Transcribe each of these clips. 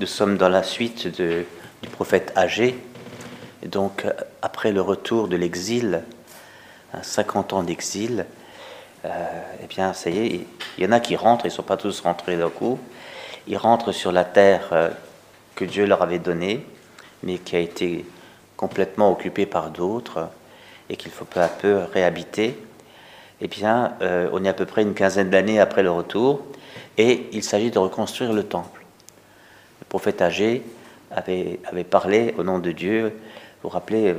Nous sommes dans la suite du prophète âgé. donc, après le retour de l'exil, 50 ans d'exil, euh, eh bien, ça y est, il y en a qui rentrent, ils ne sont pas tous rentrés d'un coup. Ils rentrent sur la terre euh, que Dieu leur avait donnée, mais qui a été complètement occupée par d'autres et qu'il faut peu à peu réhabiter. Eh bien, euh, on est à peu près une quinzaine d'années après le retour, et il s'agit de reconstruire le temple. Prophète âgé avait, parlé au nom de Dieu. Vous vous rappelez,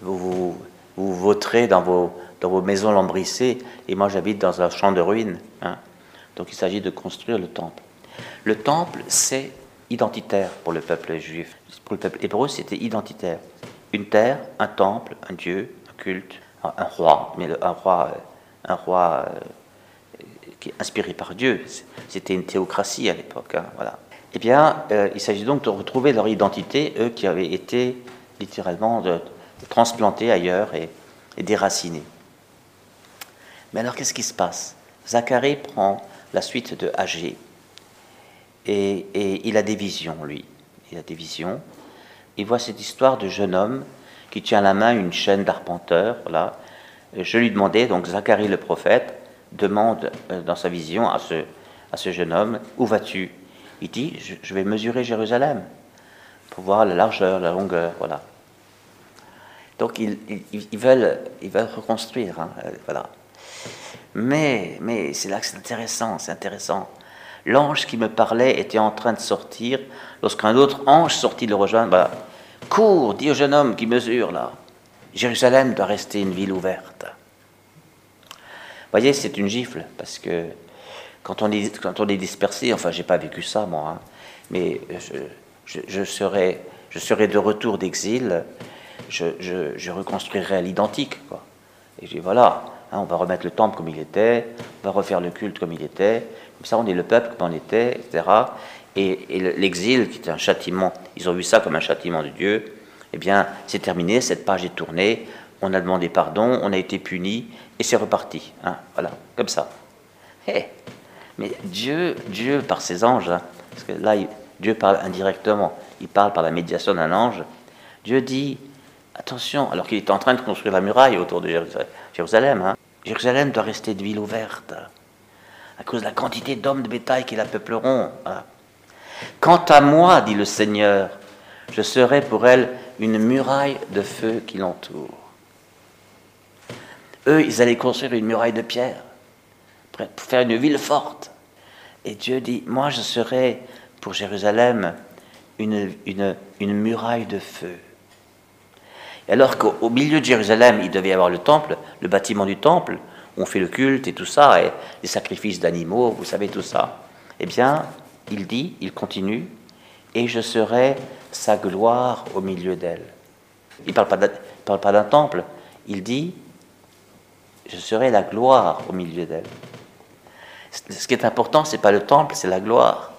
vous, vous, voterez dans vos, maisons lambrissées, et moi j'habite dans un champ de ruines. Hein. Donc il s'agit de construire le temple. Le temple, c'est identitaire pour le peuple juif. Pour le peuple hébreu, c'était identitaire. Une terre, un temple, un dieu, un culte, un roi, mais un roi, euh, euh, qui est inspiré par Dieu. C'était une théocratie à l'époque. Hein, voilà. Eh bien, euh, il s'agit donc de retrouver leur identité, eux qui avaient été littéralement transplantés ailleurs et, déracinés. Mais alors, qu'est-ce qui se passe? Zacharie prend la suite de Agé et, il a des visions, lui. Il a des visions. Il voit cette histoire de jeune homme qui tient à la main une chaîne d'arpenteur. Voilà. Je lui demandais, donc Zacharie le prophète demande euh, dans sa vision à ce, à ce jeune homme Où vas-tu? Il dit je, vais mesurer Jérusalem pour voir la largeur, la longueur. Voilà. Donc ils, veulent, ils veulent reconstruire. Hein, euh, voilà. Mais, mais c'est là que c'est intéressant, c'est intéressant. L'ange qui me parlait était en train de sortir lorsqu'un autre ange sortit le rejoindre. Bah, cours, dis au jeune homme qui mesure là. Jérusalem doit rester une ville ouverte. Vous voyez, c'est une gifle parce que quand on est, dispersé, enfin, j'ai pas vécu ça moi, hein, mais je, je, serai, je serai de retour d'exil, je, reconstruirai à l'identique. Quoi. Et je dis voilà, Hein, on va remettre le temple comme il était, on va refaire le culte comme il était, comme ça on est le peuple comme on était, etc. Et, l'exil, qui était un châtiment, ils ont vu ça comme un châtiment de Dieu, eh bien c'est terminé, cette page est tournée, on a demandé pardon, on a été puni, et c'est reparti. Hein, voilà, comme ça. Eh, mais Dieu, Dieu par ses anges, hein, parce que là, Dieu parle indirectement, il parle par la médiation d'un ange, Dieu dit, attention, alors qu'il est en train de construire la muraille autour de Jérusalem, hein, Jérusalem doit rester de ville ouverte à cause de la quantité d'hommes de bétail qui la peupleront. Quant à moi, dit le Seigneur, je serai pour elle une muraille de feu qui l'entoure. Eux, ils allaient construire une muraille de pierre pour faire une ville forte. Et Dieu dit, moi je serai pour Jérusalem une, une, muraille de feu alors qu'au milieu de Jérusalem, il devait y avoir le temple, le bâtiment du temple, où on fait le culte et tout ça, et les sacrifices d'animaux, vous savez tout ça. Eh bien, il dit, il continue, et je serai sa gloire au milieu d'elle. Il ne parle pas d'un temple, il dit, je serai la gloire au milieu d'elle. Ce qui est important, ce n'est pas le temple, c'est la gloire.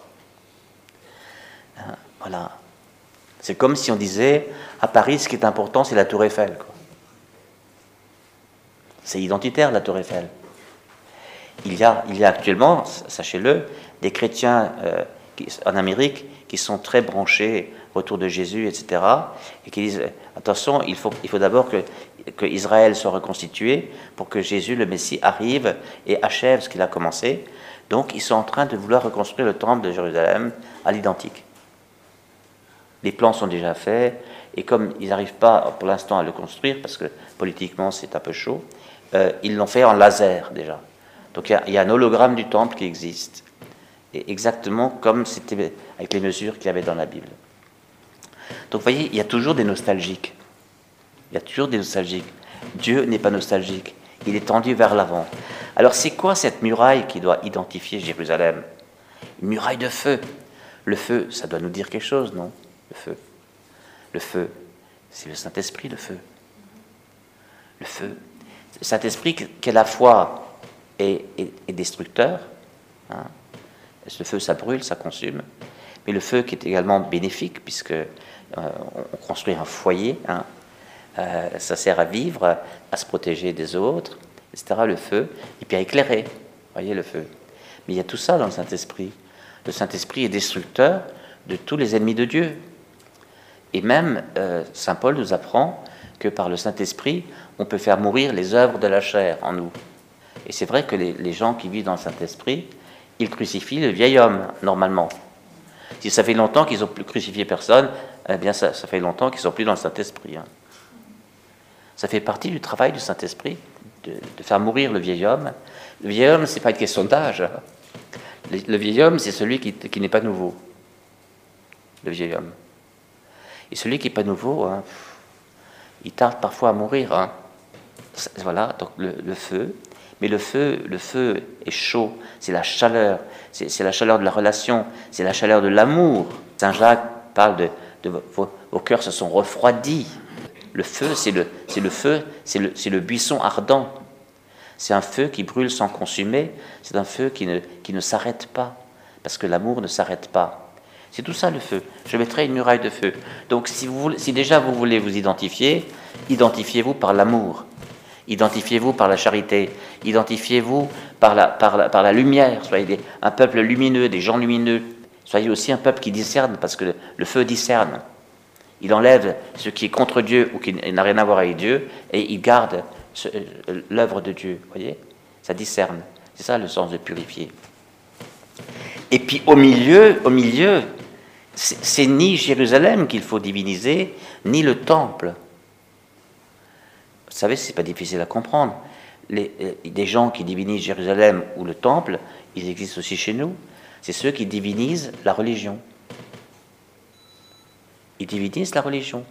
Hein, voilà. C'est comme si on disait, à Paris, ce qui est important, c'est la tour Eiffel. C'est identitaire, la tour Eiffel. Il y a, il y a actuellement, sachez-le, des chrétiens euh, en Amérique qui sont très branchés autour de Jésus, etc., et qui disent, attention, il faut, d'abord que, Israël soit reconstitué pour que Jésus, le Messie, arrive et achève ce qu'il a commencé. Donc, ils sont en train de vouloir reconstruire le temple de Jérusalem à l'identique. Les plans sont déjà faits, et comme ils n'arrivent pas pour l'instant à le construire, parce que politiquement c'est un peu chaud, euh, ils l'ont fait en laser déjà. Donc il y, a un hologramme du temple qui existe, et exactement comme c'était avec les mesures qu'il y avait dans la Bible. Donc vous voyez, il y a toujours des nostalgiques. Il y a toujours des nostalgiques. Dieu n'est pas nostalgique, il est tendu vers l'avant. Alors c'est quoi cette muraille qui doit identifier Jérusalem? Une muraille de feu. Le feu, ça doit nous dire quelque chose, non? Le feu. Le feu, c'est le Saint-Esprit, le feu. Le feu. Le Saint-Esprit qui, à la fois est, destructeur. Hein. Le feu, ça brûle, ça consume. Mais le feu qui est également bénéfique, puisque euh, on construit un foyer. Hein. Euh, ça sert à vivre, à se protéger des autres, etc. Le feu, et puis à éclairer. Voyez le feu. Mais il y a tout ça dans le Saint-Esprit. Le Saint-Esprit est destructeur, de tous les ennemis de Dieu. Et même, euh, Saint Paul nous apprend que par le Saint-Esprit, on peut faire mourir les œuvres de la chair en nous. Et c'est vrai que les, gens qui vivent dans le Saint-Esprit, ils crucifient le vieil homme, normalement. Si ça fait longtemps qu'ils n'ont plus crucifié personne, eh bien ça, fait longtemps qu'ils ne sont plus dans le Saint-Esprit. Hein. Ça fait partie du travail du Saint-Esprit, de, faire mourir le vieil homme. Le vieil homme, ce n'est pas une question d'âge. Le, vieil homme, c'est celui qui, n'est pas nouveau. Le vieil homme. Et celui qui n'est pas nouveau, hein, il tarde parfois à mourir. Hein. Voilà, donc le, feu. Mais le feu, le feu est chaud, c'est la chaleur, c'est la chaleur de la relation, c'est la chaleur de l'amour. Saint Jacques parle de, vos, cœurs se sont refroidis. Le feu, c'est le, feu, c'est le, buisson ardent. C'est un feu qui brûle sans consumer, c'est un feu qui ne, s'arrête pas, parce que l'amour ne s'arrête pas. C'est tout ça le feu. Je mettrai une muraille de feu. Donc si déjà vous voulez vous identifier, identifiez-vous par l'amour. Identifiez-vous par la charité. Identifiez-vous par la, lumière. Soyez un peuple lumineux, des gens lumineux. Soyez aussi un peuple qui discerne, parce que le, feu discerne. Il enlève ce qui est contre Dieu ou qui n'a rien à voir avec Dieu, et il garde euh, l'œuvre de Dieu. voyez? Ça discerne. C'est ça le sens de purifier. Et puis au milieu, au milieu, c'est ni Jérusalem qu'il faut diviniser, ni le temple. Vous savez, c'est pas difficile à comprendre. Les, euh, des gens qui divinisent Jérusalem ou le temple, ils existent aussi chez nous. C'est ceux qui divinisent la religion. Ils divinisent la religion.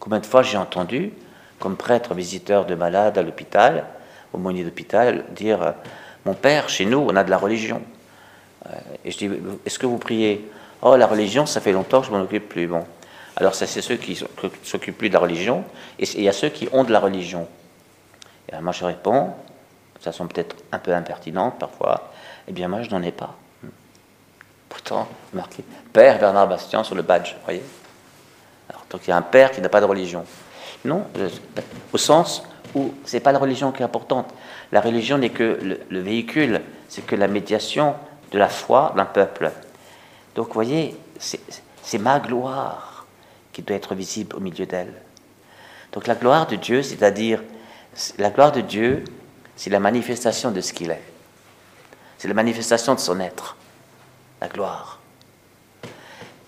Combien de fois j'ai entendu, comme prêtre visiteur de malades à l'hôpital, au aumônier d'hôpital, dire Mon père, chez nous, on a de la religion. Euh, et je dis Est-ce que vous priez? Oh, la religion, ça fait longtemps que je m'en occupe plus. Bon. Alors, c'est ceux qui s'occupent plus de la religion, et il y a ceux qui ont de la religion. Et moi, je réponds, ça sont peut-être un peu impertinentes parfois, eh bien, moi, je n'en ai pas. Pourtant, marqué Père Bernard Bastien sur le badge, vous voyez? Donc, il y a un père qui n'a pas de religion. Non, au sens où c'est pas la religion qui est importante. La religion n'est que le, le véhicule, c'est que la médiation de la foi d'un peuple. Donc, vous voyez, c'est ma gloire qui doit être visible au milieu d'elle. Donc, la gloire de Dieu, c'est-à-dire, la gloire de Dieu, c'est la manifestation de ce qu'il est. C'est la manifestation de son être, la gloire.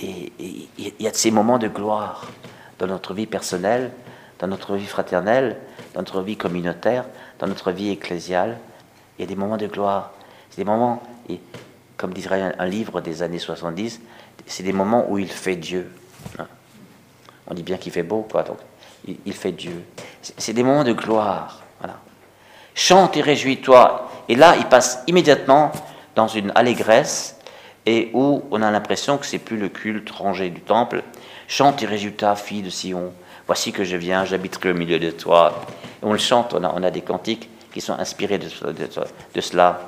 Et il y a de ces moments de gloire dans notre vie personnelle, dans notre vie fraternelle, dans notre vie communautaire, dans notre vie ecclésiale. Il y a des moments de gloire. C'est des moments, comme dirait un, livre des années 70, c'est des moments où il fait Dieu. On dit bien qu'il fait beau, quoi, donc il, fait Dieu. C'est des moments de gloire. Voilà. Chante et réjouis-toi. Et là, il passe immédiatement dans une allégresse et où on a l'impression que c'est plus le culte rangé du temple. Chante et réjouis-toi, fille de Sion. Voici que je viens, j'habiterai au milieu de toi. on le chante, on a, on a, des cantiques qui sont inspirés de, de, cela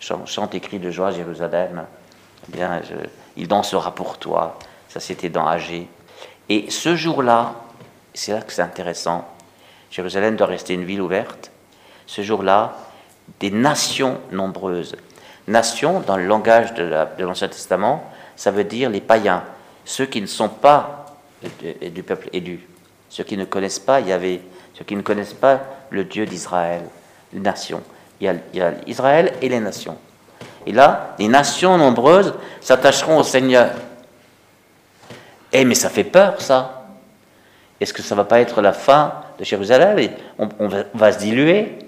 chante, écrit de joie Jérusalem, eh bien, il dansera pour toi. Ça, c'était dans Agé. Et ce jour-là, c'est là que c'est intéressant, Jérusalem doit rester une ville ouverte. Ce jour-là, des nations nombreuses. Nations, dans le langage de l'Ancien Testament, ça veut dire les païens, ceux qui ne sont pas du peuple élu, ceux qui ne connaissent pas Yahvé, ceux qui ne connaissent pas le Dieu d'Israël, les nations il y, a, Israël et les nations. Et là, les nations nombreuses s'attacheront au Seigneur. Eh, mais ça fait peur, ça. Est-ce que ça va pas être la fin de Jérusalem et on, va, se diluer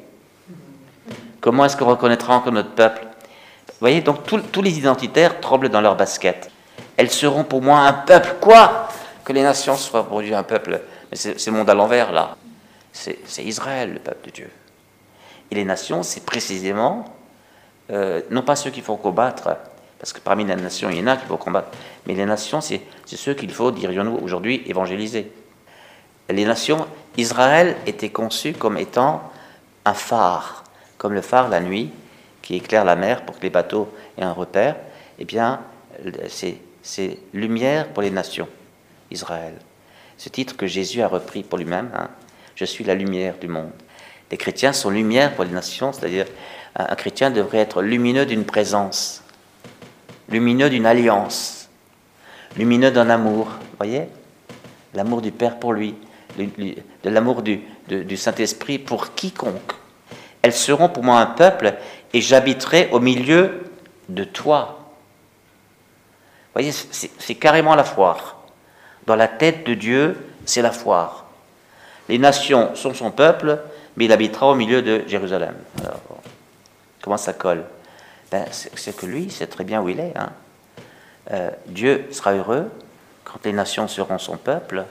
Comment est-ce qu'on reconnaîtra encore notre peuple? Vous voyez, donc tous les identitaires tremblent dans leur basket. Elles seront pour moi un peuple. Quoi? Que les nations soient pour Dieu un peuple. Mais c'est monde à l'envers, là. C'est Israël, le peuple de Dieu. Et les nations, c'est précisément, euh, non pas ceux qu'il faut combattre, parce que parmi les nations, il y en a qu'il faut combattre, mais les nations, c'est ceux qu'il faut, dirions-nous aujourd'hui, évangéliser. Les nations, Israël était conçu comme étant un phare, comme le phare la nuit qui éclaire la mer pour que les bateaux aient un repère. Eh bien, c'est lumière pour les nations, Israël. Ce titre que Jésus a repris pour lui-même, hein, je suis la lumière du monde. Les chrétiens sont lumière pour les nations, c'est-à-dire un chrétien devrait être lumineux d'une présence, lumineux d'une alliance, lumineux d'un amour, voyez? L'amour du Père pour lui, de l'amour du, Saint-Esprit pour quiconque. Elles seront pour moi un peuple et j'habiterai au milieu de toi. Voyez, c'est carrément la foire. Dans la tête de Dieu, c'est la foire. Les nations sont son peuple, mais il habitera au milieu de Jérusalem. Alors, comment ça colle? Ben, C'est que lui, sait très bien où il est. Hein. Euh, Dieu sera heureux quand les nations seront son peuple,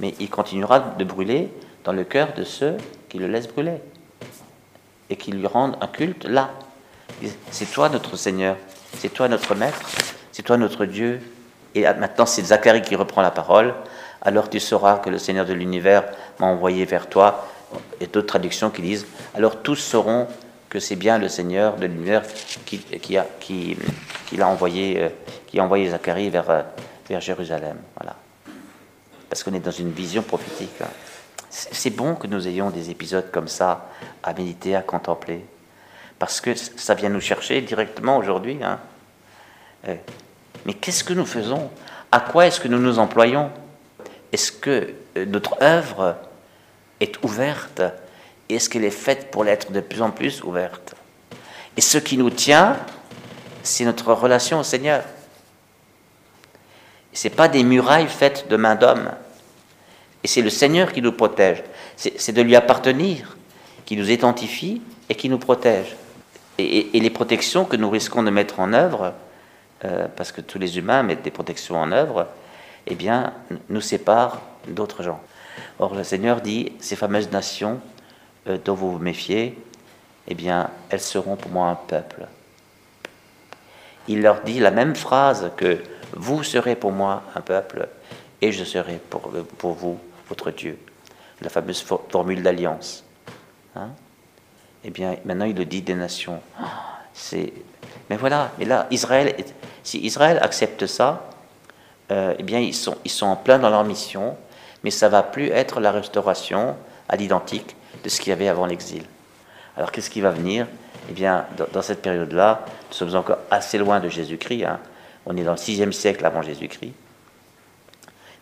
mais il continuera de brûler dans le cœur de ceux qui le laissent brûler et qui lui rendent un culte là. C'est toi notre Seigneur, c'est toi notre Maître, c'est toi notre Dieu. Et maintenant, c'est Zacharie qui reprend la parole. Alors tu sauras que le Seigneur de l'univers m'a envoyé vers toi. Et d'autres traductions qui disent Alors tous sauront que c'est bien le Seigneur de l'univers qui, a, qui, qui l'a envoyé, euh, qui a envoyé Zacharie vers, euh, vers Jérusalem. Voilà. Parce qu'on est dans une vision prophétique. Hein. C'est bon que nous ayons des épisodes comme ça à méditer, à contempler. Parce que ça vient nous chercher directement aujourd'hui. Hein. Euh, mais qu'est-ce que nous faisons? À quoi est-ce que nous nous employons? Est-ce que euh, notre œuvre est ouverte Est-ce qu'elle est faite pour l'être de plus en plus ouverte? Et ce qui nous tient, c'est notre relation au Seigneur. Ce n'est pas des murailles faites de main d'homme. Et c'est le Seigneur qui nous protège. C'est de lui appartenir, qui nous identifie et qui nous protège. Et, les protections que nous risquons de mettre en œuvre, euh, parce que tous les humains mettent des protections en œuvre, eh bien, nous séparent d'autres gens. Or, le Seigneur dit, ces fameuses nations euh, dont vous vous méfiez, eh bien, elles seront pour moi un peuple. Il leur dit la même phrase que vous serez pour moi un peuple et je serai pour, pour vous votre Dieu. La fameuse formule d'alliance. Hein eh bien, maintenant il le dit des nations. C'est, mais voilà, mais là, Israël, si Israël accepte ça, euh, eh bien, ils sont, ils sont en plein dans leur mission, mais ça va plus être la restauration à l'identique de ce qu'il y avait avant l'exil. Alors, qu'est-ce qui va venir? Eh bien, dans, cette période-là, nous sommes encore assez loin de Jésus-Christ. Hein. On est dans le sixième siècle avant Jésus-Christ.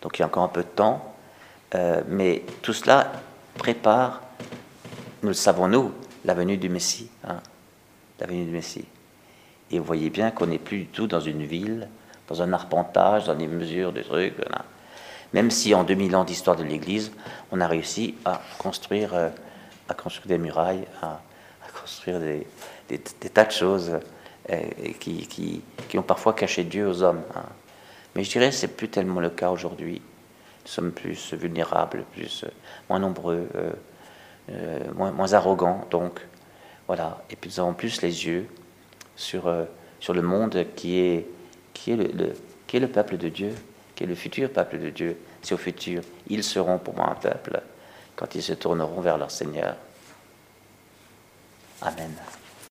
Donc, il y a encore un peu de temps. Euh, mais tout cela prépare, nous le savons nous, la venue du Messie. Hein, la venue du Messie. Et vous voyez bien qu'on n'est plus du tout dans une ville, dans un arpentage, dans des mesures, des trucs. Même si en 2000 ans d'histoire de l'Église, on a réussi à construire, euh, à construire des murailles, à, construire des, tas de choses euh, qui, qui, qui, ont parfois caché Dieu aux hommes. Hein. Mais je dirais que ce n'est plus tellement le cas aujourd'hui nous sommes plus vulnérables, plus, euh, moins nombreux, euh, moins, moins, arrogants. Donc, voilà. Et puis nous avons plus les yeux sur, sur le monde qui est, qui, est le, qui est le peuple de Dieu, qui est le futur peuple de Dieu. C'est au futur. Ils seront pour moi un peuple quand ils se tourneront vers leur Seigneur. Amen.